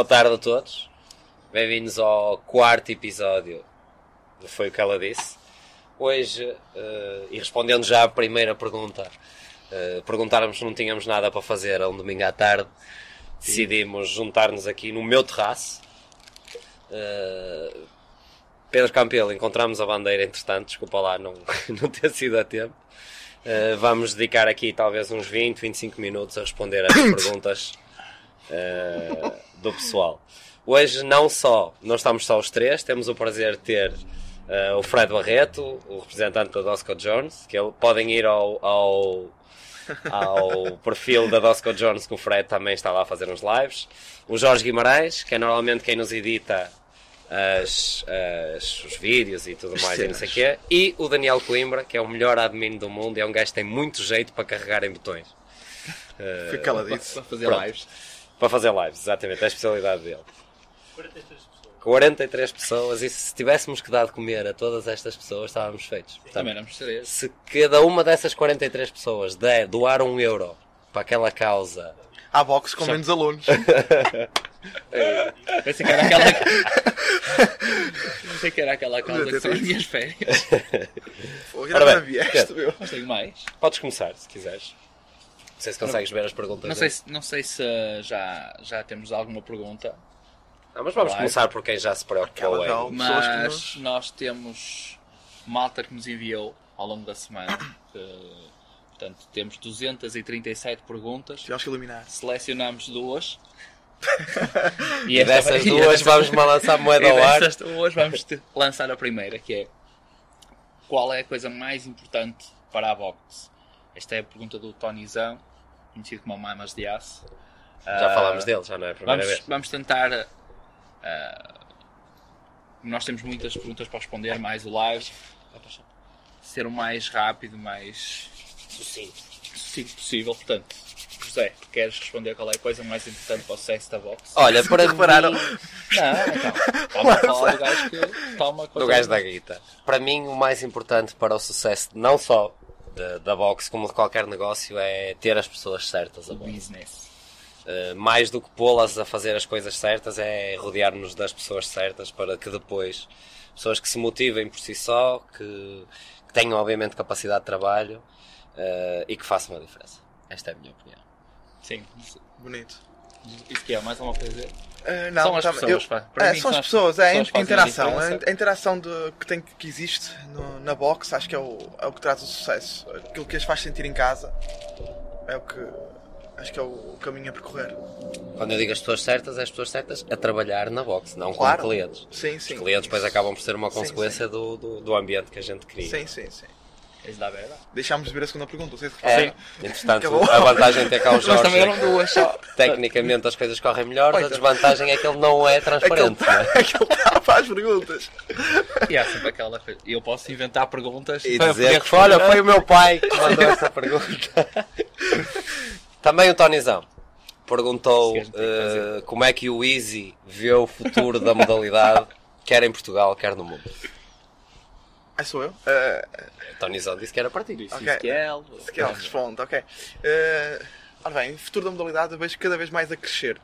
Boa tarde a todos. Bem-vindos ao quarto episódio do Foi o que ela disse. Hoje, eh, e respondendo já à primeira pergunta, uh, perguntaram-nos se não tínhamos nada para fazer a um domingo à tarde, decidimos juntar-nos aqui no meu terraço. Uh, Pedro Campelo, encontramos a bandeira entretanto, desculpa lá não, não ter sido a tempo. Uh, vamos dedicar aqui talvez uns 20, 25 minutos a responder às perguntas uh, do pessoal. Hoje não só, não estamos só os três, temos o prazer de ter uh, o Fred Barreto, o representante da Dosco Jones, que ele, podem ir ao, ao, ao perfil da Dosco Jones que o Fred também está lá a fazer uns lives. O Jorge Guimarães, que é normalmente quem nos edita as, as, os vídeos e tudo mais e não sei o quê. E o Daniel Coimbra, que é o melhor admin do mundo e é um gajo que tem muito jeito para carregar em botões. Foi o que ela disse. Para fazer Pronto. lives. Para fazer lives, exatamente, é a especialidade dele. 43 pessoas e se tivéssemos que dar de comer a todas estas pessoas estávamos feitos. Portanto, Também éramos três. se cada uma dessas 43 pessoas der, doar um euro para aquela causa Há box com menos alunos. Pensei que era aquela. Pensei que era aquela causa que são as minhas férias. Não vieste, meu. Mas tenho mais. Podes começar, se quiseres. Não sei se consegues ver as perguntas. Não sei, se, não sei se já, já temos alguma pergunta, Ah, mas vamos Vai. começar por quem já se preocupou que mas nós temos malta que nos enviou ao longo da semana. que, portanto, temos 237 perguntas. Tivemos que eliminar. Selecionamos duas. E esta dessas vai- duas vamos lançar moeda E ao ar. dessas duas vamos te- lançar a primeira, que é qual é a coisa mais importante para a box? Esta é a pergunta do Tonizão, conhecido como Mamas de Aço. Já Ah, falámos dele, já não é a primeira Vamos, vez. vamos tentar. ah, nós temos muitas perguntas para responder, mais o live. Ser o mais rápido, mais Sucinto. sucinto possível. Portanto, José, queres responder qual é a coisa mais importante para o sexo da box? Olha, para Repararam? mim... Não, então. Estamos a falar do gajo que toma do coisa. gajo da guita. Para mim, o mais importante para o sucesso, não só da, da box, como de qualquer negócio, é ter as pessoas certas a bordo. business. Uh, mais do que pô-las a fazer as coisas certas, é rodear-nos das pessoas certas para que depois, pessoas que se motivem por si só, que, que tenham obviamente capacidade de trabalho uh, e que façam a diferença. Esta é a minha opinião. Sim. Bonito. Isso que é mais uma coisa. Ah, não, São as tá- pessoas, eu- é, mim são as são as pessoas, é a pessoas interação. A, a interação de, que, tem, que existe no- na box acho que é o, é o que traz o sucesso. Aquilo que as faz sentir em casa é o que acho que é o, o caminho a percorrer. Quando eu digo as pessoas certas, é as pessoas certas a trabalhar na box, não Claro. como clientes. Sim, sim. Os clientes depois acabam por ser uma Sim, consequência Do, do, do ambiente que a gente cria. Sim, sim, sim. Dá verdade. Deixámos de ver a segunda pergunta. Vocês É, repararam? entretanto, Acabou. a vantagem de ter cá o Mas Jorge também é eram que duas só. tecnicamente as coisas correm melhor, a é. desvantagem é que ele não é transparente. é? aquele tá para as perguntas. E há sempre aquela coisa. Eu posso inventar perguntas E para dizer que, olha, foi o meu pai que mandou essa pergunta. Também o Tonizão perguntou que que eh, como é que o Easy vê o futuro da modalidade, quer em Portugal, quer no mundo. Ah, sou eu? Ah, O Tonizão disse que era para ti. Disse Ok. Ezequiel, Se quer, responde, ok. Uh, ora bem, o futuro da modalidade eu vejo cada vez mais a crescer.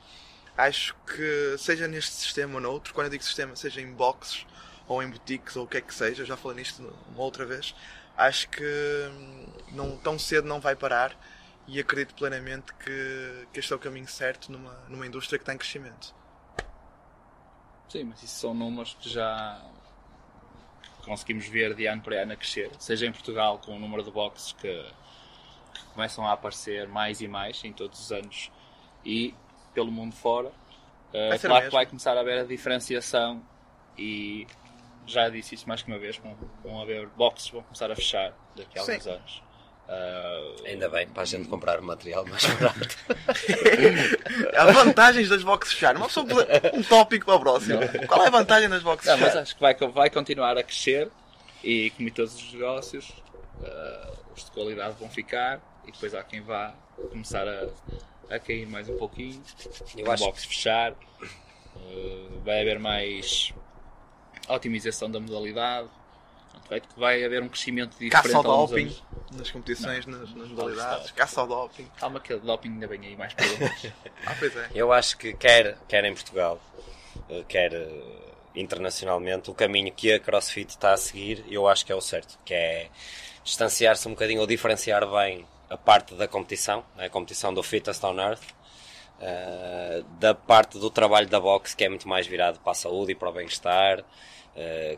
Acho que, seja neste sistema ou noutro, quando eu digo sistema, seja em boxes ou em boutiques ou o que é que seja, eu já falei nisto uma outra vez, acho que hum, não, tão cedo não vai parar e acredito plenamente que, que este é o caminho certo numa, numa indústria que está em crescimento. Sim, mas isso são números que já conseguimos ver de ano para ano a crescer. Seja em Portugal, com o número de boxes que, que começam a aparecer mais e mais em todos os anos, e pelo mundo fora. Uh, claro que vai começar a haver a diferenciação e já disse isso mais que uma vez, vão, vão haver boxes vão começar a fechar daqui a Sim. alguns anos. Uh, Ainda bem, para a gente comprar material mais barato. Há vantagens das boxes fechar. Uma pessoa um tópico para o próximo. Qual é a vantagem das boxes Não, mas fechar? acho que vai, vai continuar a crescer e como em todos os negócios, eh, os de qualidade vão ficar e depois há quem vá começar a, a cair mais um pouquinho, Eu acho box fechar, eh, vai haver mais otimização da modalidade, Vai, vai haver um crescimento diferente Caça ao doping anos. nas competições, nas, nas modalidades. Caça ao doping. Calma que o doping ainda vem aí mais perguntas. Ah, pois é. Eu acho que quer, quer em Portugal, eh, quer eh, internacionalmente, o caminho que a CrossFit está a seguir, eu acho que é o certo, que é distanciar-se um bocadinho ou diferenciar bem a parte da competição, né, a competição do Fittest on Earth, eh, da parte do trabalho da boxe, que é muito mais virado para a saúde e para o bem-estar,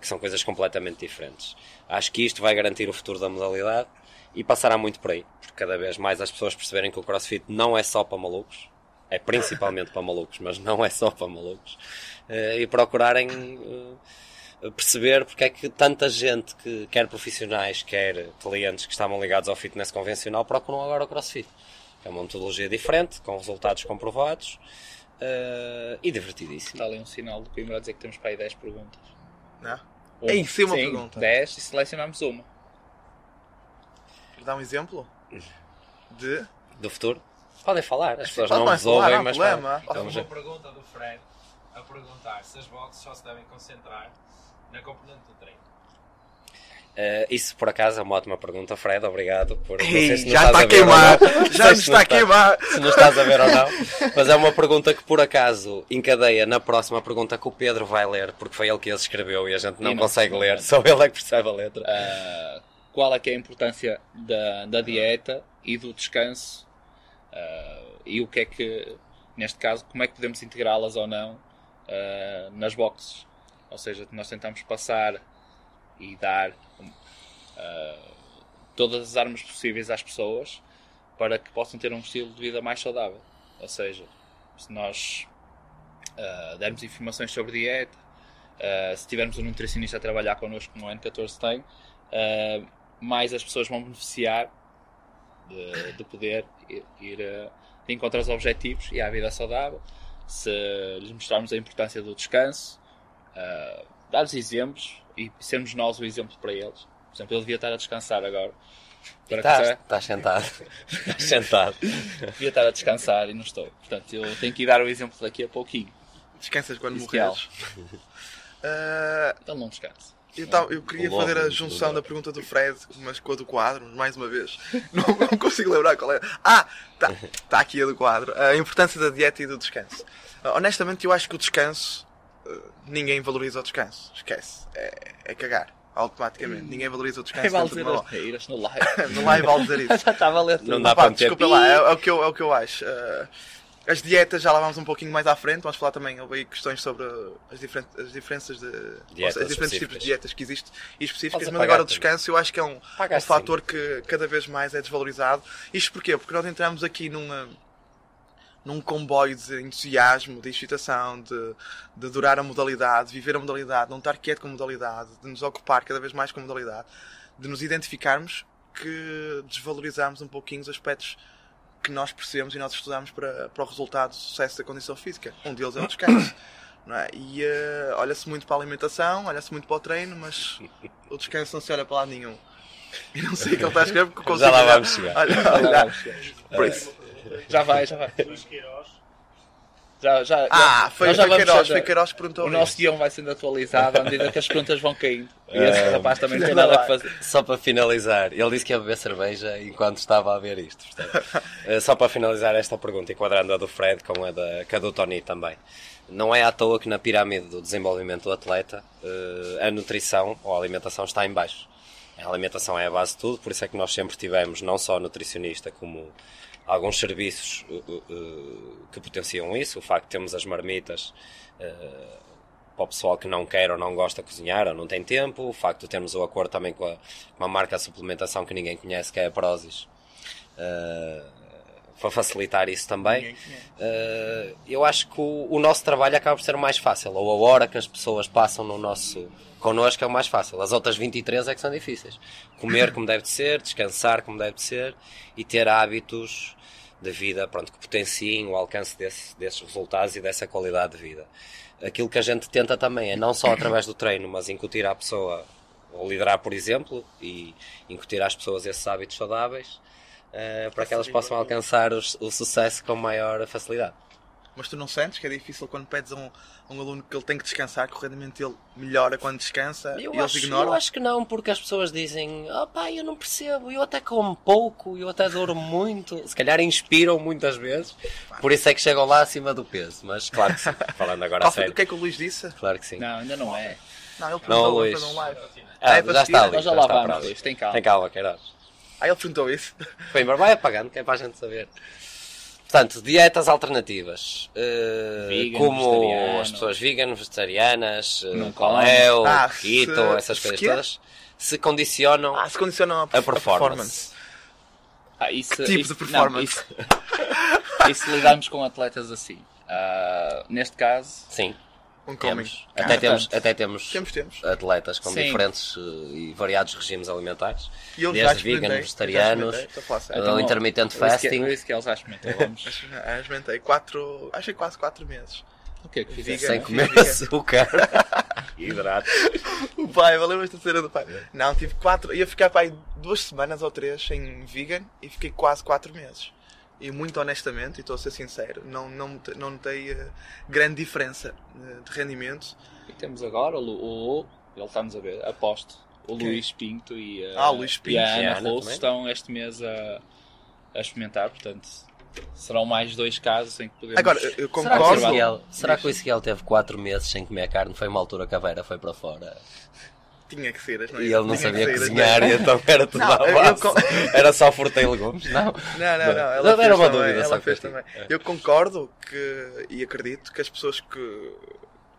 que são coisas completamente diferentes. Acho que isto vai garantir o futuro da modalidade e passará muito por aí, porque cada vez mais as pessoas perceberem que o CrossFit não é só para malucos, é principalmente para malucos, mas não é só para malucos, eh, e procurarem eh, perceber porque é que tanta gente, que quer profissionais, quer clientes que estavam ligados ao fitness convencional, procuram agora o CrossFit. É uma metodologia diferente, com resultados comprovados eh, e divertidíssimo. Está ali um sinal do Coimbra a dizer que temos para aí 10 perguntas. Não? É isso, uma Sim, pergunta. 10 e selecionamos uma. Quer dar um exemplo? De. Do futuro? Podem falar, as pessoas Pode não falar, há mas problema. Vamos uma ver. pergunta do Fred a perguntar se as boxes só se devem concentrar na componente do treino. Eh, isso por acaso é uma ótima pergunta, Fred. Obrigado por. não sei Ei, se nos já está a queimar! não. Não Já nos está a queimar! se nos estás a ver ou não, mas é uma pergunta que por acaso encadeia na próxima pergunta que o Pedro vai ler, porque foi ele que as escreveu e a gente não, não- consegue não- ler, só ele é que percebe a letra. Ah, qual é que é a importância da, da dieta e do descanso ah, e o que é que, neste caso, como é que podemos integrá-las ou não ah, nas boxes. Ou seja, nós tentamos passar e dar ah, todas as armas possíveis às pessoas para que possam ter um estilo de vida mais saudável. Ou seja, se nós ah, dermos informações sobre dieta, ah, se tivermos um nutricionista a trabalhar connosco como o N14 tem, mais as pessoas vão beneficiar de, de poder ir, ir ah, de encontro aos objetivos e à vida saudável. Se lhes mostrarmos a importância do descanso, dar-lhes exemplos e sermos nós o exemplo para eles. Por exemplo, eu devia estar a descansar agora. Para Estás, estás sentado. Estás sentado. devia estar a descansar e não estou. Portanto, eu tenho que ir dar o exemplo daqui a pouquinho. Descansas quando morreres. Ele não descansa. eu, tava- eu queria fazer a junção da pergunta do Fred, mas com a do quadro, mais uma vez. Não, não consigo lembrar qual é. Ah, tá, tá aqui a do quadro. A importância da dieta e do descanso. Ah, honestamente, eu acho que o descanso, ninguém valoriza o descanso. Esquece. É, é cagar. Automaticamente. Ninguém valoriza o descanso. Quem vale dentro dizer de as reiras no live? No live vale dizer isso. Já estava a ler tudo. Não dá Pá, para desculpa lá, é, é o que eu, é o que eu acho. Uh, as dietas já lá vamos um pouquinho mais à frente, vamos falar também houve aí questões sobre as, diferen as diferenças de Dietas as diferentes tipos de dietas que existem e específicas, mas agora o apagar descanso eu acho que é um, um Apagaste fator que cada vez mais é desvalorizado. Isto porquê? Porque nós entramos aqui numa num comboio de entusiasmo, de excitação, de, de adorar a modalidade, de viver a modalidade, não estar quieto com a modalidade, de nos ocupar cada vez mais com a modalidade, de nos identificarmos que desvalorizamos um pouquinho os aspectos que nós percebemos e nós estudamos para, para o resultado do sucesso da condição física. Um deles é o descanso. Não é? E eh, olha-se muito para a alimentação, olha-se muito para o treino, mas o descanso não se olha para lado nenhum. E não sei o que ele está a escrever porque consigo Já lá vamos chegar. olhar- olhar. Por isso. Já vai, já vai. Luís Queiroz. Já, já, Ah, já- foi, já foi Queiroz, foi Queiroz que perguntou O nosso guião vai sendo atualizado à medida que as perguntas vão caindo. E esse Ah, rapaz também não tem nada da a fazer. Só para finalizar, ele disse que ia beber cerveja enquanto estava a ver isto. portanto. Eh, só para finalizar esta pergunta, enquadrando a do Fred com a, da, com a do Tony também. Não é à toa que na pirâmide do desenvolvimento do atleta eh, a nutrição ou a alimentação está em baixo. A alimentação é a base de tudo, por isso é que nós sempre tivemos não só nutricionista como alguns serviços uh, uh, uh, que potenciam isso. O facto de termos as marmitas para o pessoal que não quer ou não gosta de cozinhar ou não tem tempo. O facto de termos o acordo também com a, com uma marca de suplementação que ninguém conhece, que é a Prozis. Uh, para facilitar isso também. Uh, eu acho que o, o nosso trabalho acaba por ser o mais fácil, ou a hora que as pessoas passam no nosso connosco é o mais fácil. As outras 23 é que são difíceis. Comer como deve de ser, descansar como deve de ser e ter hábitos de vida pronto, que potenciem o alcance desse, desses resultados e dessa qualidade de vida. Aquilo que a gente tenta também é não só através do treino, mas incutir à pessoa, ou liderar, por exemplo, e incutir às pessoas esses hábitos saudáveis uh, para que elas possam alcançar os, o sucesso com maior facilidade. Mas tu não sentes que é difícil quando pedes a um, a um aluno que ele tem que descansar, que o rendimento dele melhora quando descansa Eu e eles acho, ignoram? eu acho que não, porque as pessoas dizem oh pá, eu não percebo, eu até como pouco, eu até durmo muito. Se calhar inspiram muitas vezes, por isso é que chegam lá acima do peso. Mas claro que sim, falando agora a Qual foi- sério. o que é que o Luís disse? Claro que sim. Não, ainda não é. Não, ele Não, perguntou Luís. para fazer um live. Ah, É para já está ali. Nós já já lá está vamos. Luís, tem calma. é Tem calma, Queiroz. Ah, ele perguntou isso. Coimbra, vai apagando, que é para a gente saber. Portanto, dietas alternativas. eh, Vegan, como vegetariano. as pessoas vegan, vegetarianas, eh, Não paleo, Ah, keto, se- essas se coisas quê? todas, se condicionam Ah, se condicionam a, a perf- performance. Ah, isso, Que tipo isso- de performance? Não, isso, isso lidarmos com atletas assim. Ah, neste caso, Sim, Um temos. Até temos, até temos, Temos, temos. atletas com Sim. diferentes eh, e variados regimes alimentares. E eu já desde vegan, já vegetarianos, eh, o intermittent fasting. Isso que eles já experimentou. Vamos. Ah, experimentei quatro, acho que quase quatro meses. O que é que fizeste? Vegan. Sem comer açúcar. Hidratos. O pai, valeu esta cena do pai. Não, tive quatro, ia ficar pai duas semanas ou três em vegan e fiquei quase quatro meses. E muito honestamente, e estou a ser sincero, não, não, não notei eh, grande diferença eh, de rendimento. E temos agora o, o, ele está-nos a ver, aposto. O? Luís Pinto e a, Ah, Luís e Pinto. E a Ana Ana Russo também. estão este mês a, a experimentar, portanto, serão mais dois casos em que podemos. Agora, eu- eu Será que, o concordo. Ezequiel, será que o Ezequiel teve 4 meses sem comer carne? Foi uma altura que a Vera foi para fora. Tinha que ser, é? E ele não Tinha que sabia ser, cozinhar e então era tudo Não, à eu- base. con- Era só fruta e legumes, não? Não, não, não. Ela fez era uma também, dúvida, ela só fez que eu também. tinha. Eu concordo que, e acredito que as pessoas que,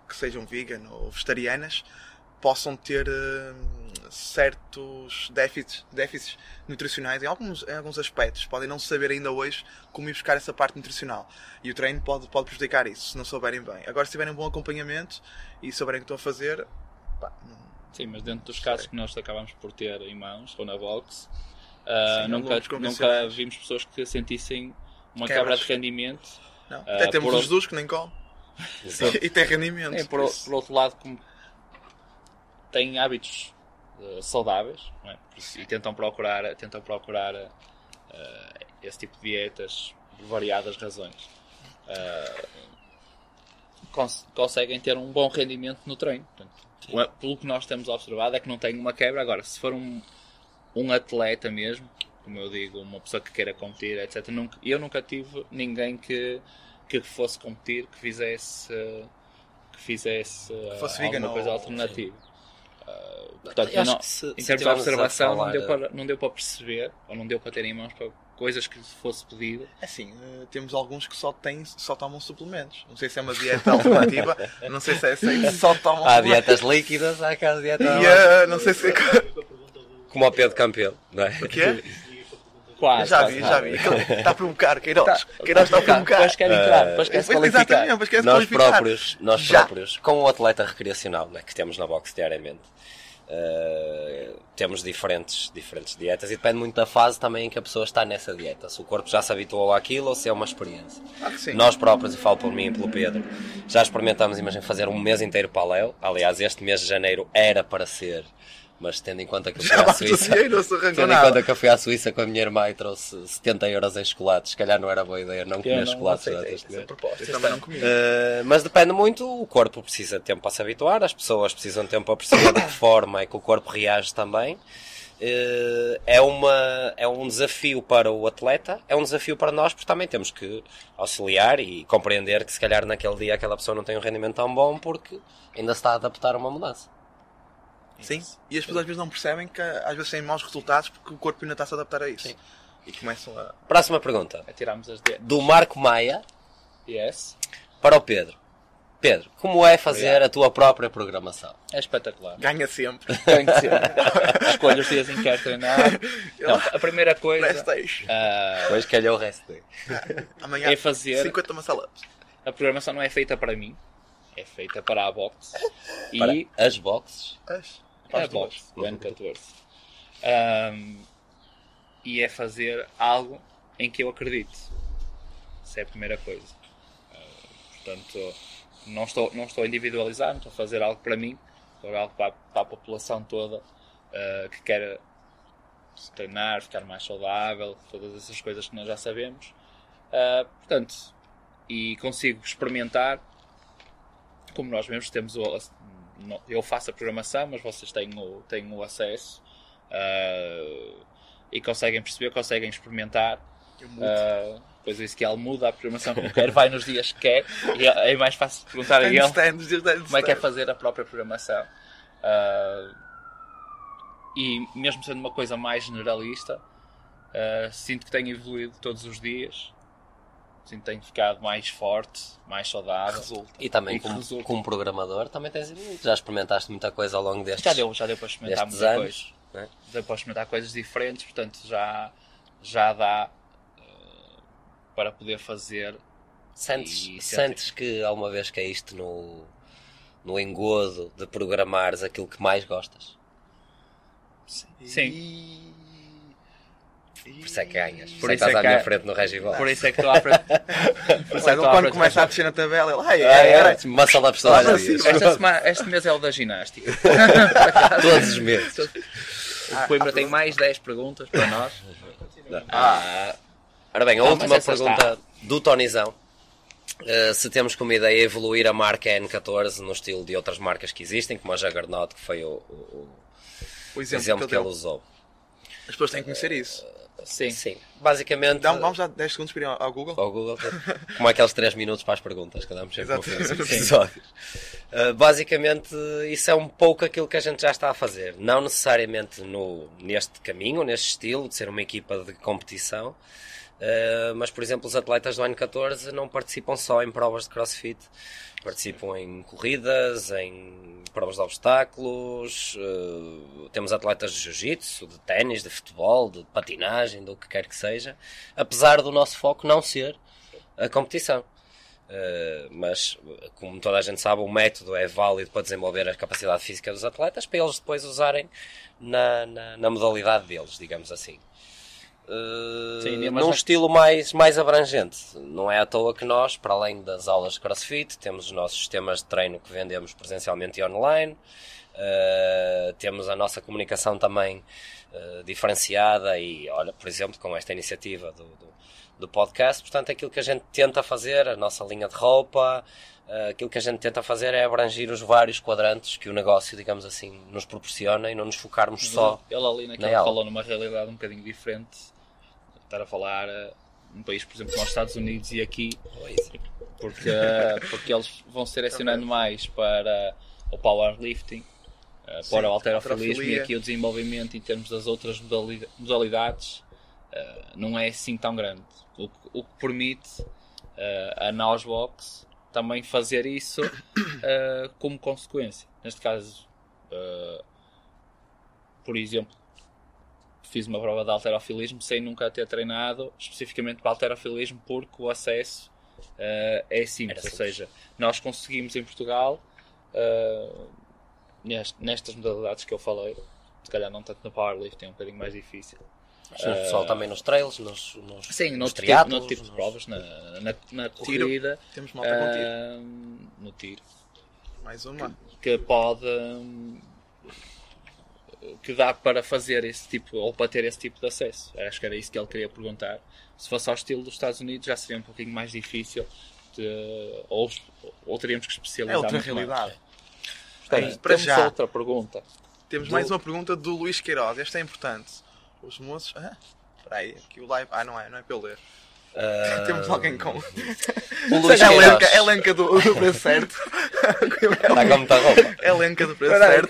que sejam vegan ou vegetarianas possam ter hum, certos déficits, déficits nutricionais em alguns, em alguns aspectos. Podem não saber ainda hoje como ir buscar essa parte nutricional. E o treino pode, pode prejudicar isso, se não souberem bem. Agora, se tiverem um bom acompanhamento e souberem o que estão a fazer, pá, não- Sim, mas dentro dos casos que nós acabamos por ter em mãos ou na box, ah, Sim, nunca, nunca vimos pessoas que sentissem uma Quebras. quebra de rendimento. não. Ah, Até temos por o outro- Jesus que nem come. e tem rendimento. É, por, por outro lado, como têm hábitos eh, saudáveis não é? E tentam procurar, tentam procurar eh, esse tipo de dietas por variadas razões, eh, cons- conseguem ter um bom rendimento no treino. Portanto, pelo que nós temos observado é que não tem uma quebra. Agora, se for um, um atleta mesmo, como eu digo, uma pessoa que queira competir, etc., nunca, eu nunca tive ninguém que, que fosse competir, que fizesse, que fizesse eh, fosse alguma vegan coisa alternativa. Ah, portanto, não- que se- em termos de observação, não, deu para, não deu para perceber, ou não deu para ter em mãos para coisas que fosse pedido. Assim, eh, temos alguns que só têm, só tomam suplementos. Não sei se é uma dieta alternativa, não sei se é se só tomam Há dietas líquidas, há aquelas dietas E, eh, não sei se como o Pedro Campelo, não é? o é? Quase. Já vi, já vi. Está a provocar, Queiroz. Queiroz está a provocar. Depois quer entrar, depois quer se Pois, qualificar. Exatamente, depois quer se nós qualificar. próprios, nós Já. próprios, com o atleta recreacional né, que temos na box diariamente, eh, temos diferentes, diferentes dietas e depende muito da fase também em que a pessoa está nessa dieta. Se o corpo já se habituou àquilo ou se é uma experiência. Ah. Nós próprios, e falo por mim e pelo Pedro, já experimentamos, imagina, fazer um mês inteiro paleo. Aliás, este mês de janeiro era para ser, mas tendo em conta que eu fui Já à Suíça. Tendo em conta que eu fui à Suíça com a minha irmã e trouxe 70 euros em chocolates, se calhar não era boa ideia não comer chocolates durante este mês. Proposta, eu também não comi. Uh, mas depende muito, o corpo precisa de tempo para se habituar, as pessoas precisam de tempo para perceber de que forma é que o corpo reage também. Uh, é, uma, é um desafio para o atleta, é um desafio para nós, porque também temos que auxiliar e compreender que se calhar naquele dia aquela pessoa não tem um rendimento tão bom porque ainda se está a adaptar a uma mudança. Sim. E as pessoas às vezes não percebem que às vezes têm maus resultados porque o corpo ainda está a se adaptar a isso. Sim. E começam a. Próxima pergunta. Tiramos as dietas. Do Marco Maia Yes. para o Pedro. Pedro, como é fazer a tua própria programação? É espetacular. Ganha sempre. Que ser. Escolha os dias em que quer treinar. Não, a primeira coisa Prestes. ah, Depois calhou o resto. daí. Amanhã é fazer. 50 massalaps. A programação não é feita para mim, é feita para a box. Para E as boxes. As- É a as duas. box, o N14. Ahm, e é fazer algo em que eu acredito. Isso é a primeira coisa. Ah, portanto, não estou, não estou a individualizar, não estou a fazer algo para mim, estou a fazer algo para, a- para a população toda ah, que quer treinar, ficar mais saudável, todas essas coisas que nós já sabemos. Ah, portanto, e consigo experimentar como nós mesmos temos o, eu faço a programação, mas vocês têm o, têm o acesso ah, e conseguem perceber, conseguem experimentar. Ah, depois o Ezequiel muda a programação como quer, vai nos dias que quer e é é mais fácil perguntar a ele como é que é fazer a própria programação. Ah, e mesmo sendo uma coisa mais generalista, sinto que tenho evoluído todos os dias. Que tenho ficado mais forte, mais saudável. Resulta. E também, E como, resulta. como programador, também tens evoluído. Já experimentaste muita coisa ao longo destes, Já deu, já deu para experimentar muita anos. coisa. né? Deu para experimentar coisas diferentes, portanto já, já dá ah, para poder fazer. Sentes, E sentes que alguma vez caíste no, no engodo de programares aquilo que mais gostas? Sim. E... Por isso é que ganhas. Por Por isso isso é que estás é à que minha frente no Regibol. Por isso é que estou à frente. Por isso é que Quando frente começa a descer na tabela, ele, ai, É, ai, é, ai, Ah, sim, dias. Esta semana, este mês é o da ginástica. Todos os meses. O Coimbra tem mais 10 perguntas para nós. Ah, ora bem, a Ah, última pergunta do Tonizão. Uh, se temos como ideia evoluir a marca N14 no estilo de outras marcas que existem, como a Juggernaut, que foi o, o- o o exemplo, exemplo, que ele deu. usou. As pessoas têm que conhecer isso. Sim. Sim, basicamente. Dá, vamos já 10 segundos para ir ao, Google. ao Google, como aqueles 3 minutos para as perguntas que damos sempre no fim dos Exatamente. episódios. Uh, basicamente, isso é um pouco aquilo que a gente já está a fazer. Não necessariamente no, neste caminho, neste estilo, de ser uma equipa de competição, uh, mas, por exemplo, os atletas do ano 14 não participam só em provas de crossfit. Participam em corridas, em provas de obstáculos, uh, temos atletas de jiu-jitsu, de ténis, de futebol, de patinagem, do que quer que seja, apesar do nosso foco não ser a competição. Uh, mas, como toda a gente sabe, o método é válido para desenvolver a capacidade física dos atletas para eles depois usarem na, na, na modalidade deles, digamos assim. Uh, Sim, num estilo mais, mais abrangente. Não é à toa que nós, para além das aulas de CrossFit, temos os nossos sistemas de treino que vendemos presencialmente e online. Uh, temos a nossa comunicação também uh, diferenciada e, olha, por exemplo, com esta iniciativa do, do, do podcast, portanto, aquilo que a gente tenta fazer, a nossa linha de roupa, uh, aquilo que a gente tenta fazer é abrangir os vários quadrantes que o negócio, digamos assim, nos proporciona e não nos focarmos só. Ele ali naquele na falou numa realidade um bocadinho diferente. Estar a falar eh, num país, por exemplo, como os Estados Unidos e aqui, porque, porque eles vão selecionando mais para o powerlifting, eh, para o alterofilismo e aqui o desenvolvimento em termos das outras modali- modalidades eh, não é assim tão grande. O, que- o que permite a Nosbox também fazer isso como consequência. Neste caso, por exemplo, fiz uma prova de alterofilismo sem nunca ter treinado especificamente para alterofilismo porque o acesso eh, é simples. Era Ou simples. seja, nós conseguimos em Portugal, eh, nest- nestas modalidades que eu falei, se calhar não tanto no powerlifting, é um bocadinho mais difícil. Mas o pessoal também nos trails, nos, nos, Sim, nos no tipo, triatlos, no tipo de nos- provas, na, na, na Tiro. corrida, Temos malta com tiro. eh, no tiro, Mais uma. que pode hum, que dá para fazer esse tipo ou para ter esse tipo de acesso. Acho que era isso que ele queria perguntar. Se fosse ao estilo dos Estados Unidos já seria um pouquinho mais difícil de- ou, ou teríamos que É especializar outra muito mais. realidade. Portanto, Bem, para temos já. outra pergunta. Temos Do- mais uma pergunta do Luís Queiroz. Esta é importante. Os moços. Ah, espera aí, aqui o live. Ah, não é, não é para eu ler. Ah, Temos alguém com. o Luís é a lenca, Queiroz. é a lenca do, do preço certo. Está com muita roupa. É a lenca do preço certo.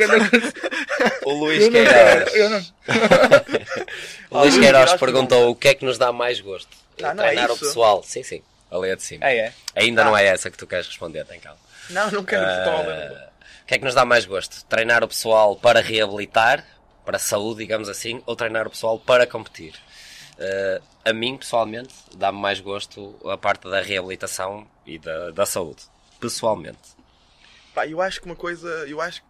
O Luís Queiroz. Eu não- O Luís Queiroz perguntou o que é que nos dá mais gosto. Ah, não é Treinar o isso? pessoal. Sim, sim. A leia de cima. É, é. Ainda Ah. não é essa que tu queres responder, tem calma. Não, não quero futebol. Ah, O que é que nos dá mais gosto? Treinar o pessoal para reabilitar, para a saúde, digamos assim, ou treinar o pessoal para competir? Ah, a mim, pessoalmente, dá-me mais gosto a parte da reabilitação e da, da saúde. Pessoalmente. Pá, eu acho que uma coisa. Eu acho que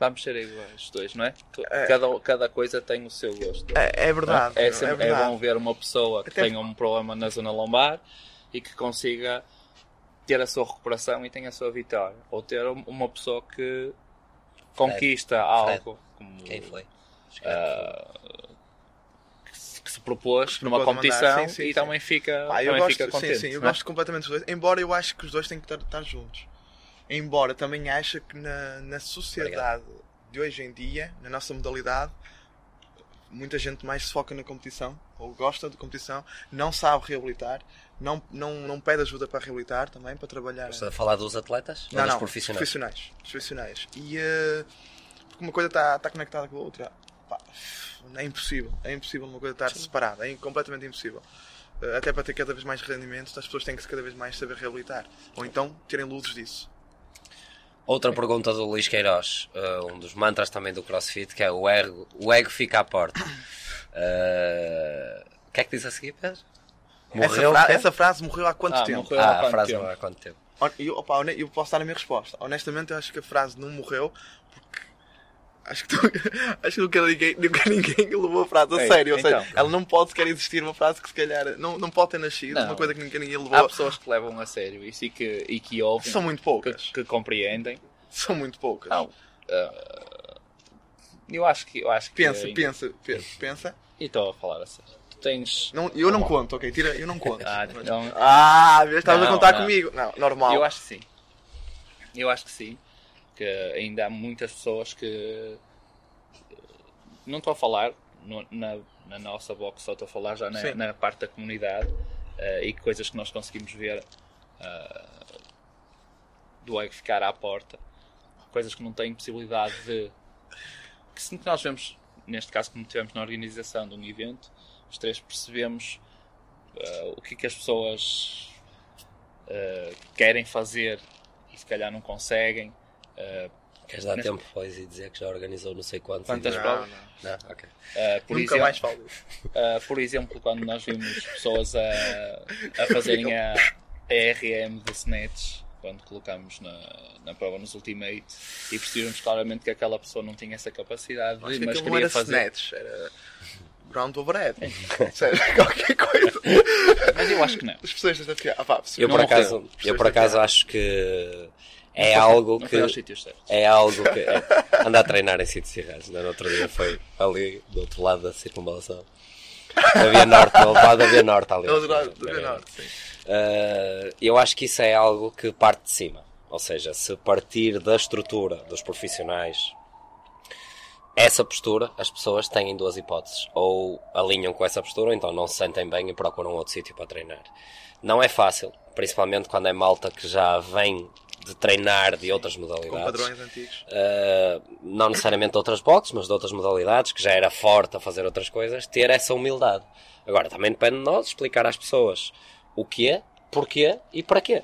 Vamos ser iguais os dois, não é? É. Cada, cada coisa tem o seu gosto. é, é verdade. É, É, sempre, é verdade. bom ver uma pessoa que Até- tenha um problema na zona lombar e que consiga ter a sua recuperação e tenha a sua vitória. Ou ter um- uma pessoa que conquista algo como Quem foi? que, se- propôs se numa mandar, competição sim, sim, e sim. também fica, Pá, eu também gosto, fica contente. sim, sim, eu não é? gosto completamente dos dois, embora eu acho que os dois têm que estar, juntos. Embora também acha que na, na sociedade de hoje em dia, na nossa modalidade, muita gente mais se foca na competição, ou gosta de competição, não sabe reabilitar, não, não, não pede ajuda para reabilitar também, para trabalhar. Estás a falar dos atletas? ou Não, dos não, profissionais? profissionais. profissionais. E eh, porque uma coisa está está conectada com a outra. Pá, é impossível. É impossível uma coisa estar separada. É completamente impossível. Eh, até para ter cada vez mais rendimento, as pessoas têm que se cada vez mais saber reabilitar. Ou então terem luzes disso. Outra pergunta do Luís Queiroz, eh, um dos mantras também do CrossFit, que é o ego, o ego fica à porta. Eh, O que é que diz a seguir, Pedro? essa, Morreu? fra- o quê? essa frase morreu há quanto Ah, tempo? morreu há Ah, a quanto frase tempo? há quanto tempo? Eu, opa, eu posso dar a minha resposta. Honestamente, eu acho que a frase não morreu porque. Acho que, tu- acho que nunca, ninguém, nunca ninguém levou a frase a sério. Ou seja, então. ela não pode sequer existir uma frase que se calhar não, não pode ter nascido, Não. uma coisa que nunca ninguém Há levou. pessoas que levam a sério isso e que, e que ouvem, São muito que, poucas. que compreendem. São muito poucas. Não. ah, eu acho que. Eu acho que Pensa, pensa, pensa, pensa. E estou a falar a sério. Tu tens. Não, eu não conto, ok? Tira, eu não conto. Ah, Mas- então, Ah, estavas a Não, contar não. comigo. Não, normal. Eu acho que sim. Eu acho que sim. Que ainda há muitas pessoas que. Não estou a falar no- na, na nossa box, só estou a falar já na, na parte da comunidade eh, e coisas que nós conseguimos ver eh, do ego ficar à porta. Coisas que não têm possibilidade de. Que se nós vemos, neste caso, como tivemos na organização de um evento, os três percebemos eh, o que, que as pessoas uh, querem fazer e se calhar não conseguem. Uh, Queres dar Neste- tempo depois e dizer que já organizou não sei quantos? Quantas e- Não, provas? não. Não, ok. uh, por, Nunca exemplo, mais falo uh, por exemplo, quando nós vimos pessoas a, a fazerem a, a RM de Snatch, quando colocámos na, na prova nos Ultimate, e percebemos claramente que aquela pessoa não tinha essa capacidade, que mas aquilo não queria era fazer. snatch, era ground overhead. Sério, qualquer coisa. Mas eu acho que não. As pessoas estão a ficar. Ah, pá, Eu por acaso, eu por acaso acho que é foi- algo que é algo que é, anda a treinar em sítios errados. No outro dia foi ali do outro lado da circunvalação. Da Via Norte, do lado da Via Norte ali. É do do Via Norte, sim. Uh, eu acho que isso é algo que parte de cima. Ou seja, se partir da estrutura dos profissionais, essa postura, as pessoas têm duas hipóteses. Ou alinham com essa postura, ou então não se sentem bem e procuram outro sítio para treinar. Não é fácil, principalmente quando é malta que já vem de treinar de outras Com modalidades. padrões antigos. Uh, não necessariamente de outras boxes, mas de outras modalidades, que já era forte a fazer outras coisas, ter essa humildade. Agora, também depende de nós explicar às pessoas o que é, porquê e para quê.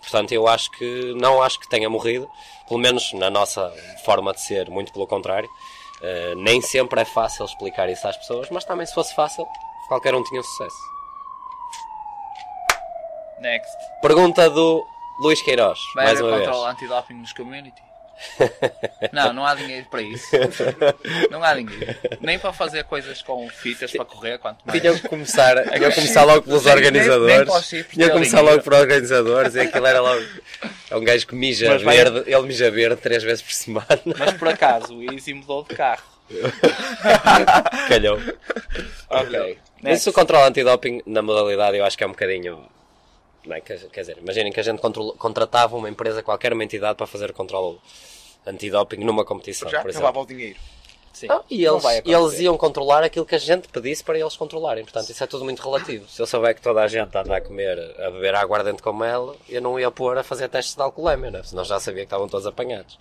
Portanto, eu acho que, não acho que tenha morrido, pelo menos na nossa forma de ser, muito pelo contrário. Uh, nem sempre é fácil explicar isso às pessoas, mas também se fosse fácil, qualquer um tinha sucesso. Next. Pergunta do Luís Queiroz, Vai mais haver uma vez. controle antidoping nos community? não, não há dinheiro para isso. Não há dinheiro. Nem para fazer coisas com fitas para correr, quanto mais. Tinham que começar, tinham que começar logo pelos Nem- nem- organizadores. nem chifres Tinham que começar dinheiro. logo pelos organizadores e aquilo era logo. É um gajo que mija Mas vai- verde, ele mija verde três vezes por semana. Mas por acaso o Easy mudou de carro. Calhou. Ok. Mas Next. o controle antidoping na modalidade eu acho que é um bocadinho. Não é? Quer quer dizer, imaginem que a gente control- contratava uma empresa, qualquer uma entidade, para fazer controle antidoping numa competição, Já por acabava o dinheiro. Sim. Ah, e eles, eles iam controlar aquilo que a gente pedisse para eles controlarem. Portanto, isso é tudo muito relativo. Se eu souber que toda a gente anda a comer, a beber aguardente com mel, eu não ia pôr a fazer testes de alcoolemia, né? senão já sabia que estavam todos apanhados.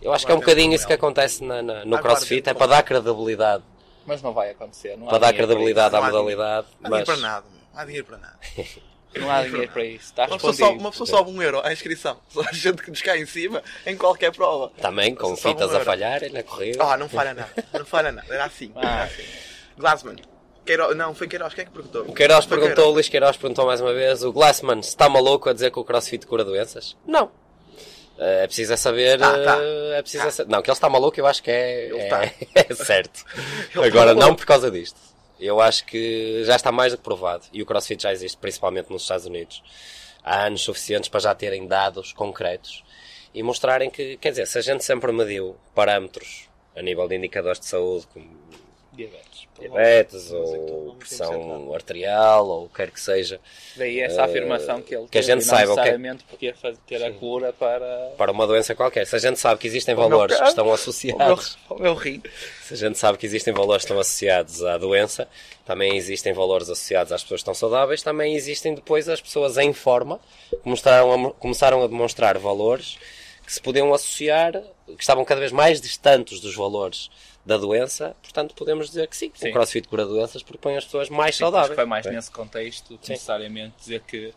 Eu acho que é um bocadinho isso que mel. acontece na- na- no crossfit, é para dar mel. credibilidade, Mas não vai acontecer. Não há para dar credibilidade à Não há dinheiro. modalidade. Não há dinheiro para nada. Não há dinheiro para nada. Não há dinheiro para isso. Está Uma pessoa, só, respondido. uma pessoa sobe um euro à inscrição. Só a gente que nos cai em cima em qualquer prova. também com Só um fitas a euro. falharem na corrida. Ah, não falha nada. Não falha nada. Era assim. Ah. Era assim. Glassman. Queiroz, não, foi Queiroz. Quem é que perguntou? O Queiroz Foi perguntou, o Luís Queiroz perguntou mais uma vez: o Glassman está maluco a dizer que o crossfit cura doenças? Não. Eh, É preciso é saber. Ah, tá. eh, É preciso é sa- Não, que ele está maluco, eu acho que é, Ele é, tá. é certo. Ele Agora, tá não por causa disto. Eu acho que já está mais do que provado. E o crossfit já existe, principalmente nos Estados Unidos. Há anos suficientes para já terem dados concretos e mostrarem que, quer dizer, se a gente sempre mediu parâmetros a nível de indicadores de saúde, como Diabetes. Diabetes ou pressão arterial ou o que quer que seja, Daí essa Eh, afirmação que ele que a teve, gente saiba o que é- necessariamente podia fazer, ter a cura para para uma doença qualquer. Se a gente sabe que existem valores que estão associados, o meu rim. se a gente sabe que existem valores que estão associados à doença, também existem valores associados às pessoas que estão saudáveis, também existem depois as pessoas em forma que começaram a, começaram a demonstrar valores que se podiam associar, que estavam cada vez mais distantes dos valores da doença, portanto podemos dizer que sim, Sim. o CrossFit cura doenças porque põe as pessoas mais Sim, saudáveis. foi mais É. nesse contexto que necessariamente dizer que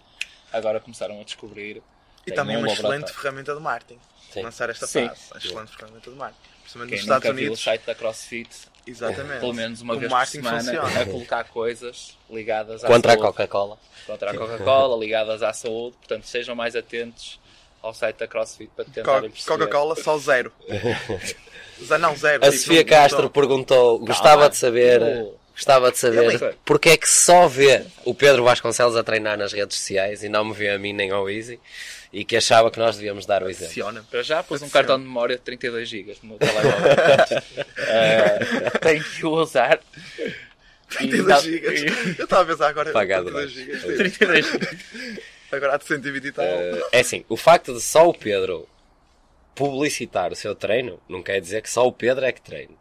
agora começaram a descobrir. E também um uma laboratório. excelente ferramenta de marketing. Sim. Lançar esta Sim. frase. Excelente ferramenta de marketing. Principalmente Quem nos Estados nunca viu o Unidos. site da CrossFit, Exatamente. pelo menos uma O vez por semana, funciona. a colocar coisas ligadas à Contra a saúde. Coca-Cola. Contra a Coca-Cola, ligadas à saúde. Portanto, sejam mais atentos ao site da CrossFit para tentarem Co- perceber. Coca-Cola só zero. Não, zero. A tipo, Sofia Castro perguntou, gostava de saber, Oh. gostava de saber porque é que só vê o Pedro Vasconcelos a treinar nas redes sociais e não me vê a mim nem ao Easy e que achava que nós devíamos dar o exemplo. Funciona. Para já pus um cartão de memória de 32 GB no telemóvel. Portanto, eh, tenho que o usar. E 32 dá- gigas. e- Eu estava a pensar agora. Pagado 32 bem. gigas. 32 GB. Agora há de 120 e tal. Eh, é assim, o facto de só o Pedro publicitar o seu treino não quer dizer que só o Pedro é que treina.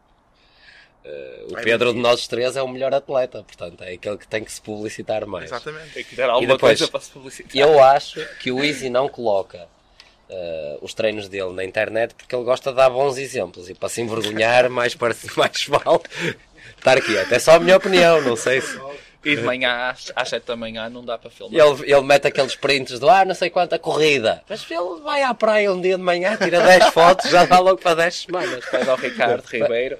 Eh, o É Pedro de nós três é o melhor atleta, portanto é aquele que tem que se publicitar mais. Exatamente. Tem que dar alguma depois- coisa para se publicitar. Eu acho que o Easy não coloca eh, os treinos dele na internet porque ele gosta de dar bons exemplos e para se envergonhar mais, para, mais vale estar quieto. É só a minha opinião, não sei se. E de manhã às, às 7 da manhã não dá para filmar. Ele, ele mete aqueles prints do ah, não sei quanta corrida. Mas ele vai à praia um dia de manhã, tira 10 fotos, já dá logo para 10 semanas. Pede ao Ricardo Ribeiro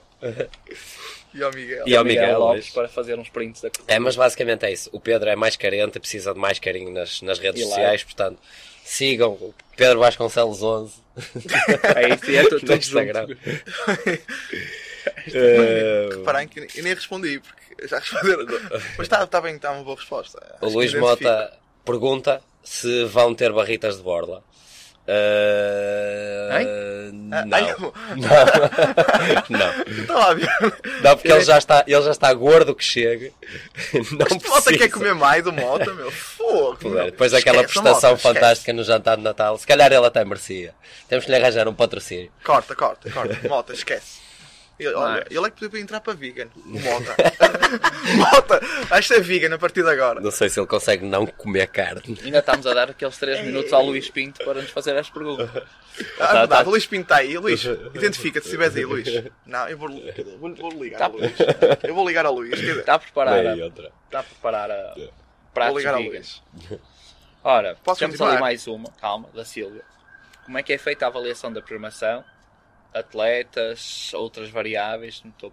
E ao Miguel. E ao Miguel, Lopes hoje. para fazer uns prints da É, mas basicamente é isso. O Pedro é mais carente, precisa de mais carinho nas, nas redes E lá. sociais, portanto, sigam o Pedro Vasconcelos 11 É isso, e é tudo, no tudo Instagram. Eh, Reparem que eu nem respondi, porque já responderam. Mas está tá bem, está uma boa resposta. O Luís. Mota pergunta se vão ter barritas de borla. Uh, não. não. não. Ver. Não, porque ele já está, ele já está gordo que chega. Não Mas Mota quer comer mais o Mota, meu. Fogo. Meu. Depois daquela Esquece, prestação esquece. fantástica no jantar de Natal, se calhar ele até merecia. Temos que lhe arranjar um patrocínio. Corta, corta, corta. Mota, esquece. Ele, olha, ele é que podia entrar para vegan. O Mota. Mota, vais ser vegan a partir de agora. Não sei se ele consegue não comer carne. Ainda estamos a dar aqueles 3 minutos ao Luís Pinto para nos fazer as perguntas. Ah, Tá, verdade, tá. o Luís Pinto está aí. Luís, identifica-te se estiveres aí, Luís. Não, eu vou, vou, vou ligar Tá. ao Luís. Eu vou ligar ao Luís. Está a preparar, a, está a preparar a Vou pratos ligar ao vegan. Luís. Ora, Posso temos continuar? ali mais uma, calma, da Silvia. Como é que é feita a avaliação da programação? Atletas, outras variáveis, não estou...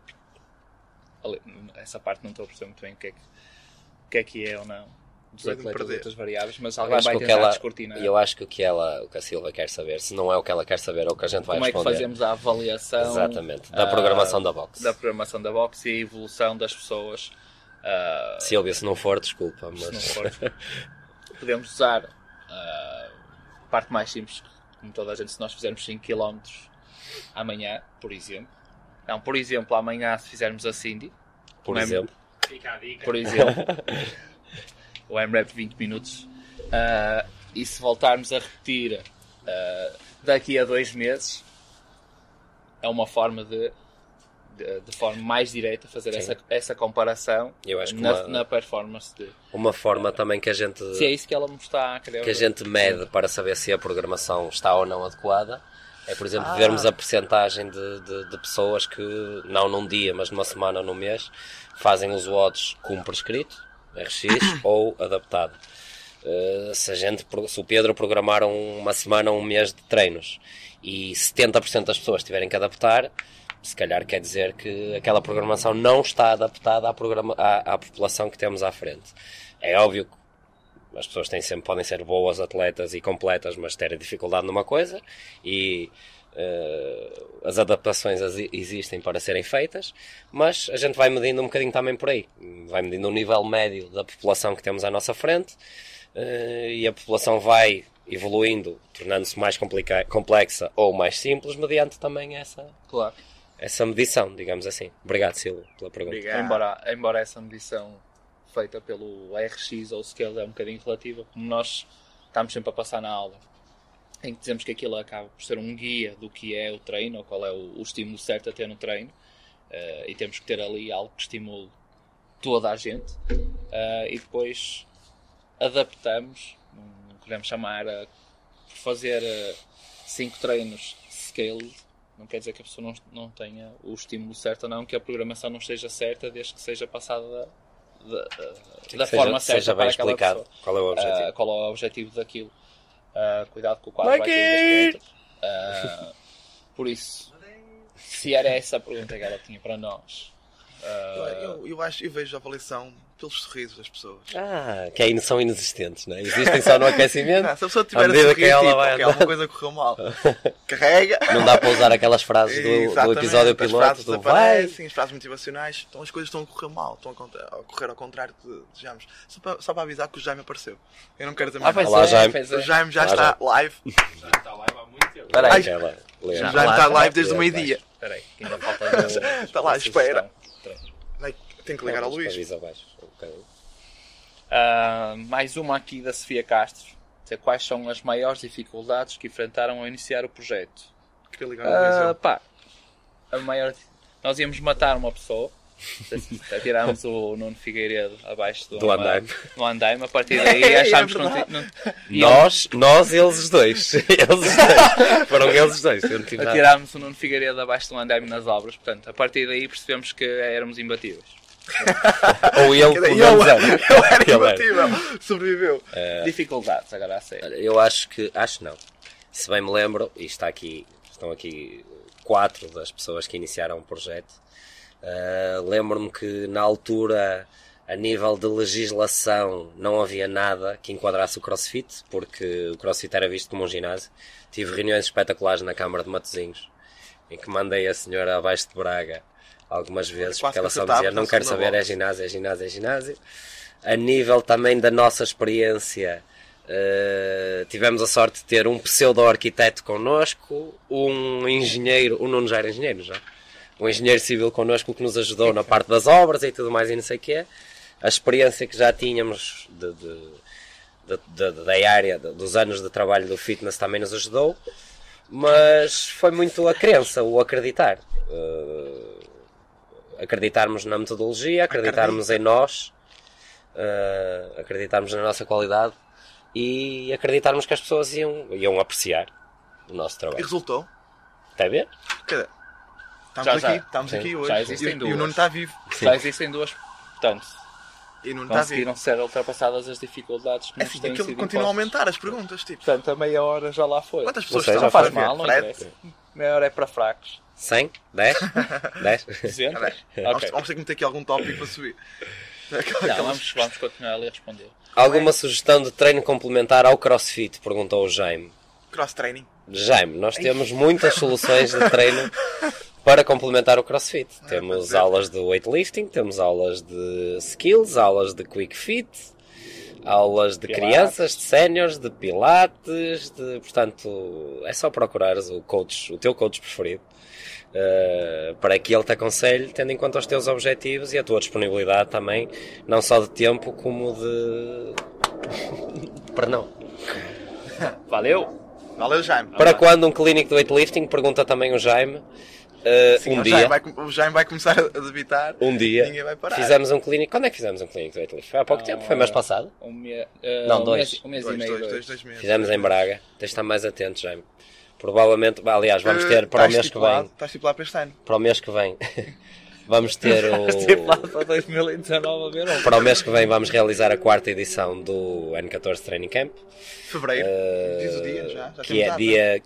Essa parte não estou a perceber muito bem o que é que, o que, é, que é ou não. Dos atletas, perder. outras variáveis, mas Eu alguém acho vai que o que tentar ela, descortinar. eu acho que o que ela, o que a Silva quer saber, se não é o que ela quer saber, é o que a gente vai Como é que responder. fazemos a avaliação Exatamente, da programação da box. da programação da box e a evolução das pessoas? ah, Silvia, se não for, desculpa, se não mas for. Podemos usar ah, a parte mais simples, como toda a gente, se nós fizermos 5 km amanhã, por exemplo. Não, por exemplo, amanhã se fizermos a Cindy, por é- exemplo, Fica a dica. por exemplo, o AMRAP 20 minutos, ah, e se voltarmos a repetir ah, daqui a dois meses, é uma forma de, de, de forma mais direta fazer Sim. essa, essa comparação Eu acho que na, uma- na performance de, uma forma também que a gente se é isso que ela me está a querer que a gente mede para saber se a programação está ou não adequada é, por exemplo, vermos a percentagem de, de, de pessoas que, não num dia, mas numa semana ou num mês, fazem os watts como prescrito, RX, ou adaptado. Uh, se, a gente, se o Pedro programar uma semana ou um mês de treinos e 70% das pessoas tiverem que adaptar, se calhar quer dizer que aquela programação não está adaptada à, à, à população que temos à frente. É óbvio que as pessoas têm sempre, podem ser boas atletas e completas, mas terem dificuldade numa coisa e eh, as adaptações as- existem para serem feitas, mas a gente vai medindo um bocadinho também por aí. Vai medindo o nível médio da população que temos à nossa frente eh, e a população vai evoluindo, tornando-se mais complexa ou mais simples, mediante também essa, Claro. essa medição, digamos assim. Obrigado, Silvio, pela pergunta. Obrigado. Embora, embora essa medição feita pelo RX ou scale é um bocadinho relativa, como nós estamos sempre a passar na aula, em que dizemos que aquilo acaba por ser um guia do que é o treino, ou qual é o, o estímulo certo a ter no treino, eh, e temos que ter ali algo que estimule toda a gente, eh, e depois adaptamos, não queremos chamar a fazer eh, cinco treinos scale, não quer dizer que a pessoa não, não tenha o estímulo certo ou não, que a programação não esteja certa desde que seja passada da, da, da seja, forma certa seja bem para aquela explicado pessoa. qual é o objetivo. Ah, qual é o objetivo daquilo. Ah, cuidado com o quadro vai das pontas. Ah, por isso, se era essa a pergunta que ela tinha para nós, ah, Eu, eu, eu acho, eu vejo a avaliação pelos sorrisos das pessoas. Ah, que aí são inexistentes, não é? Existem só no aquecimento. Ah, se a pessoa À tiver a medida sorrir, que ela tipo, vai alguma coisa correu mal. Carrega. Não dá para usar aquelas frases do, do episódio as piloto do vai. aparecem, as frases motivacionais, então as coisas estão a correr mal, estão a, correr ao contrário de desejamos. Só para, só para avisar que o Jaime apareceu. Eu não quero dizer ah. Olá, é, Jaime. pois O é. Jaime já Olá, está Jaime. live. Já está live há muito tempo. Espera aí. O. Jaime está live desde o meio-dia. Espera aí, que ainda falta Está lá espera. sugestão. Tenho que ligar ao Luís. abaixo, um bocadinho. Ah, mais uma aqui da Sofia Castro. Quais são as maiores dificuldades que enfrentaram ao iniciar o projeto? Queria ligar ao Ah, Luís. pá, a maior. Nós íamos matar uma pessoa. Atirámos o Nuno Figueiredo abaixo do, Do andaime. do andaime. A partir daí É achámos que não, verdade. ti- não íamos- Nós, nós, eles os dois. Eles os dois. Foram eles os dois. Atirámos o Nuno Figueiredo abaixo do andaime nas obras. Portanto, a partir daí percebemos que éramos imbatíveis. Ou ele, dizer, Eu, era. eu era Ele era. imbatível. Sobreviveu. Dificuldades, agora a sério. Eu acho que. Acho não. Se bem me lembro, e está aqui, estão aqui quatro das pessoas que iniciaram o projeto. ah, Lembro-me que na altura, a nível de legislação, não havia nada que enquadrasse o crossfit, porque o crossfit era visto como um ginásio. Tive reuniões espetaculares na Câmara de Matosinhos, em que mandei a senhora abaixo de Braga algumas vezes, porque ela só dizia: não quero saber, é volta." ginásio, é ginásio, é ginásio. A nível também da nossa experiência, eh, tivemos a sorte de ter um pseudo-arquiteto connosco, um engenheiro, o Nuno já era engenheiro já, um engenheiro civil connosco que nos ajudou na parte das obras e tudo mais e não sei o quê. A experiência que já tínhamos de, de- de- da área, dos anos de trabalho do fitness também nos ajudou, mas foi muito a crença, o acreditar. Eh, acreditarmos na metodologia, acreditarmos em nós, eh, acreditarmos na nossa qualidade e acreditarmos que as pessoas iam, iam apreciar o nosso E trabalho. resultou. Está a ver? Quer estamos Já, aqui, já. estamos Sim. aqui Já hoje. existem E, o- e duas. o Nuno está vivo. Já existem duas. Portanto, E o Nuno está vivo. conseguiram ser ultrapassadas as dificuldades que É nos assim, têm aquilo continua a aumentar as perguntas, tipo. Portanto, a meia hora já lá foi. Quantas pessoas estão já a faz fazer? mal, não. Meia hora é para fracos. 100? 10? 10? 200? Vamos, Ok. vamos ter que meter aqui algum tópico para subir. Não, vamos, vamos continuar ali a responder. Alguma sugestão de treino complementar ao CrossFit? Perguntou o Jaime. Cross-training. Jaime, nós temos muitas soluções de treino para complementar o CrossFit. Temos dizer. aulas de weightlifting, temos aulas de skills, aulas de quick fit, aulas de Pilates. crianças, de séniores, de pilates, de, portanto, é só procurares o coach, o teu coach preferido. eh, para que ele te aconselhe, tendo em conta os teus objetivos e a tua disponibilidade também, não só de tempo como de. Perdão. Valeu! Valeu, Jaime. Para quando um clínico de weightlifting? Pergunta também o Jaime. Uh, Sim, um o, dia, Jaime vai, o Jaime vai começar a debitar. um dia, Ninguém vai parar. fizemos um clínico. Quando é que fizemos um clínico de weightlifting? Foi há pouco Ah, tempo? Foi mês passado? Um me... eh, Não, um dois. Mês, um mês Dois, e meio. dois, dois. dois, dois meses. Fizemos em Braga. Tens de estar mais atento, Jaime. Provavelmente, bah, aliás, vamos Eh, ter para o está mês que vem. Está estipulado para este ano. Para o mês que vem. Vamos ter o. para 2019 a ver. Para o mês que vem vamos realizar a quarta edição do N14 Training Camp. Fevereiro. eh, Diz o dia já. já que é data. dia.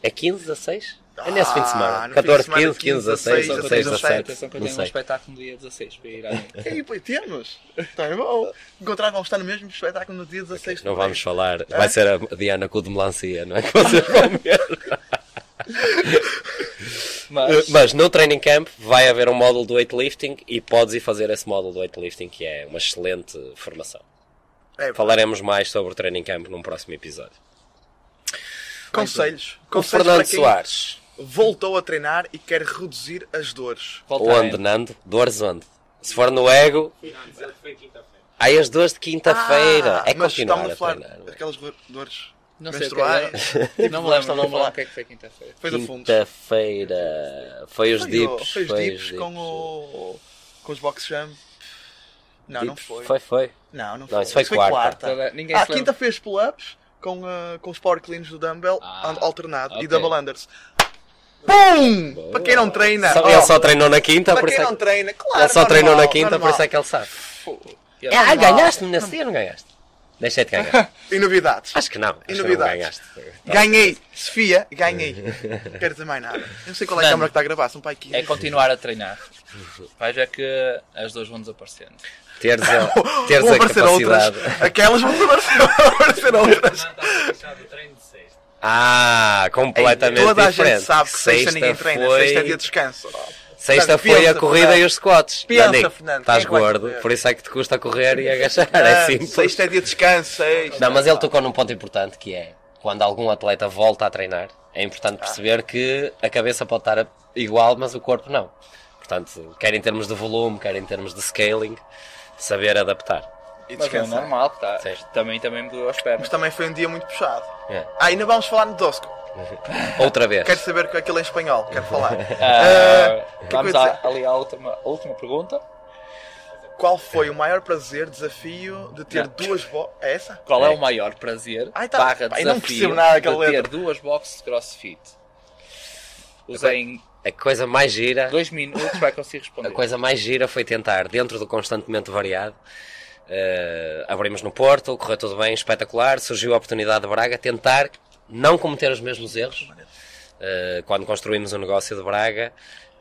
É 15, 16? É nesse fim de Ah, semana. no 14, fim de semana, 15, 15, 16, 16, 16, 17. Atenção que eu Não tenho um sei. espetáculo no dia 16 para ir à. E depois temos. Está bom. Encontrar, vamos estar no mesmo espetáculo no dia 16 de Não vamos falar. Vai ser a Diana com o de melancia, não é? Que vocês vão ver. Mas, Mas no training camp vai haver um módulo do weightlifting e podes ir fazer esse módulo do weightlifting que é uma excelente formação. É, Falaremos mais sobre o training camp num próximo episódio. Conselhos. O Conselhos Fernando para quem- Soares. Voltou a treinar e quer reduzir as dores. Volta Onde. Nando? Dores onde? Se for no ego, aí as dores de quinta-feira. Ah, é mas continuar estamos a treinar. é? aquelas dor- dores Não sei o que menstruais. é. Não me lembro, não me lembro o que é que foi quinta-feira. Foi do fundo. Quinta-feira. Foi os Foi, o- dips. foi os foi dips com o. com os box jump. Não, não foi. Foi, foi. Não, não foi. isso foi quarta. Toda- Ninguém Ah, quinta fez pull-ups com, uh, com os power cleans do dumbbell Ah, alternado ok. e double unders. Pum! Para quem não treina. Só- oh, Ele só treinou na quinta, para por quem isso é não que... treina, claro. Ele só treinou na normal, quinta, por normal. isso é que ele sabe. Yeah. Ah, normal. ganhaste-me nesse dia ou não ganhaste? Deixei de ganhar. E novidades. Acho que não. Acho E que não ganhaste. Ganhei. Sofia, ganhei. Não quero dizer mais nada. Eu não sei qual é a Não. câmara que está a gravar. São para aqui. É continuar a treinar. Vais ver que as duas vão desaparecendo. Teres a, teres Vão a aparecer capacidade. outras. Aquelas vão aparecer, vão aparecer outras. Não. Ah, completamente Toda a diferente. gente sabe que sexta ninguém treina. foi... Sexta é dia de descanso. Sexta Portanto, foi a corrida Fernando. e os squats. Pensa, Nandinho, Fernando, estás é vai gordo, por isso é que te custa correr e agachar. É Ah, simples. Sexta é dia de descanso. Sexta. Não, mas ele tocou num ponto importante que é quando algum atleta volta a treinar, é importante perceber que a cabeça pode estar igual, mas o corpo não. Portanto, quer em termos de volume, quer em termos de scaling, saber adaptar. E Mas é normal, tá. Sim. também, também me doeu as Mas pernas. também foi um dia muito puxado. É. Ah, ainda vamos falar no Tosco. Outra vez. Quero saber que aquilo é em espanhol. Quero falar. O que vamos à- ali à última, última pergunta. Qual foi o maior prazer, desafio de ter Não. duas bo... É essa? Qual é, É. o maior prazer Ai, tá- barra Ai, não desafio percebo nada de ter letra. duas boxes de crossfit? Usei A coisa mais gira, dois minutos, vai conseguir responder. a coisa mais gira foi tentar, dentro do constantemente variado, eh, abrimos no Porto, correu tudo bem, espetacular, surgiu a oportunidade de Braga, tentar não cometer os mesmos erros. Eh, quando construímos o negócio de Braga,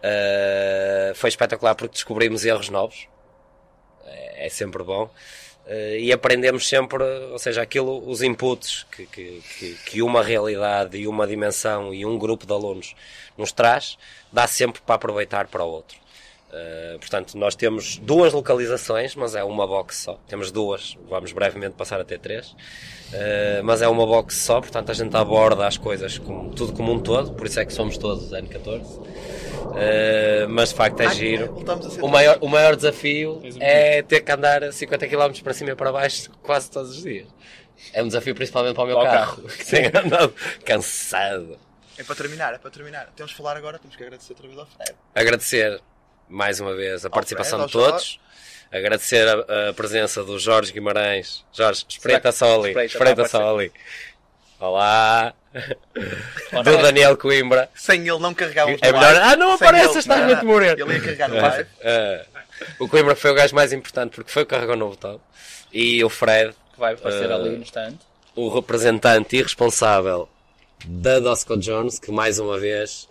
eh, foi espetacular porque descobrimos erros novos. É, é sempre bom. E aprendemos sempre, ou seja, aquilo, os inputs que, que, que uma realidade e uma dimensão e um grupo de alunos nos traz, dá sempre para aproveitar para o outro. Uh, portanto, nós temos duas localizações, mas é uma box só. Temos duas, vamos brevemente passar a ter três. Uh, mas é uma box só, portanto a gente aborda as coisas como, tudo como um todo, por isso é que somos todos N14. Uh, mas de facto é Ai, giro. O maior, o maior desafio é ter que andar 50 km para cima e para baixo quase todos os dias. É um desafio principalmente para o meu Para o carro, que tem andado cansado. É para terminar, é para terminar. Temos de falar agora, temos que agradecer outra vez ao Fred. agradecer mais uma vez a participação de todos. Agradecer a, a presença do Jorge Guimarães. Jorge, espreita só ali. espreita, Espreita só ali. Olá. Ou Do? Daniel Coimbra. Sem ele não carregávamos É melhor. Ah, não Sem aparece, ele- estás não, muito moreno. Ele ia carregar no live. ah, o Coimbra foi o gajo mais importante porque foi o que carregou no botão. E o Fred, Que vai aparecer Ah. ali no stand. o representante e responsável da Dosco Jones, que mais uma vez,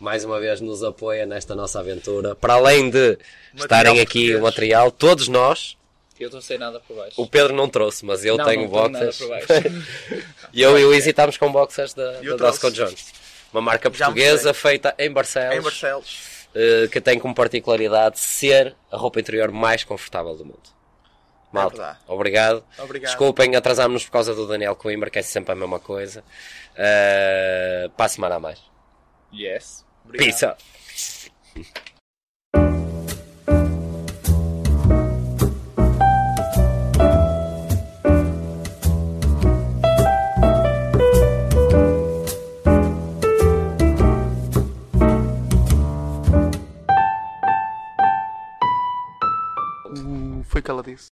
mais uma vez nos apoia nesta nossa aventura. Para além de estarem aqui o material, todos nós, Eu não sei nada por baixo. o Pedro não trouxe, mas eu Não, tenho não tenho nada boxers. por baixo. E eu e o Easy estamos com boxers da, Eu da Dosco. Jones. Uma marca portuguesa feita em Barcelos, Em Barcelos. eh, que tem como particularidade ser a roupa interior mais confortável do mundo. Malta, verdade. obrigado. Obrigado. Desculpem, atrasámos-nos por causa do Daniel Coimbra, que é sempre a mesma coisa. Eh, para a semana a mais. Yes. Peace foi que ela disse?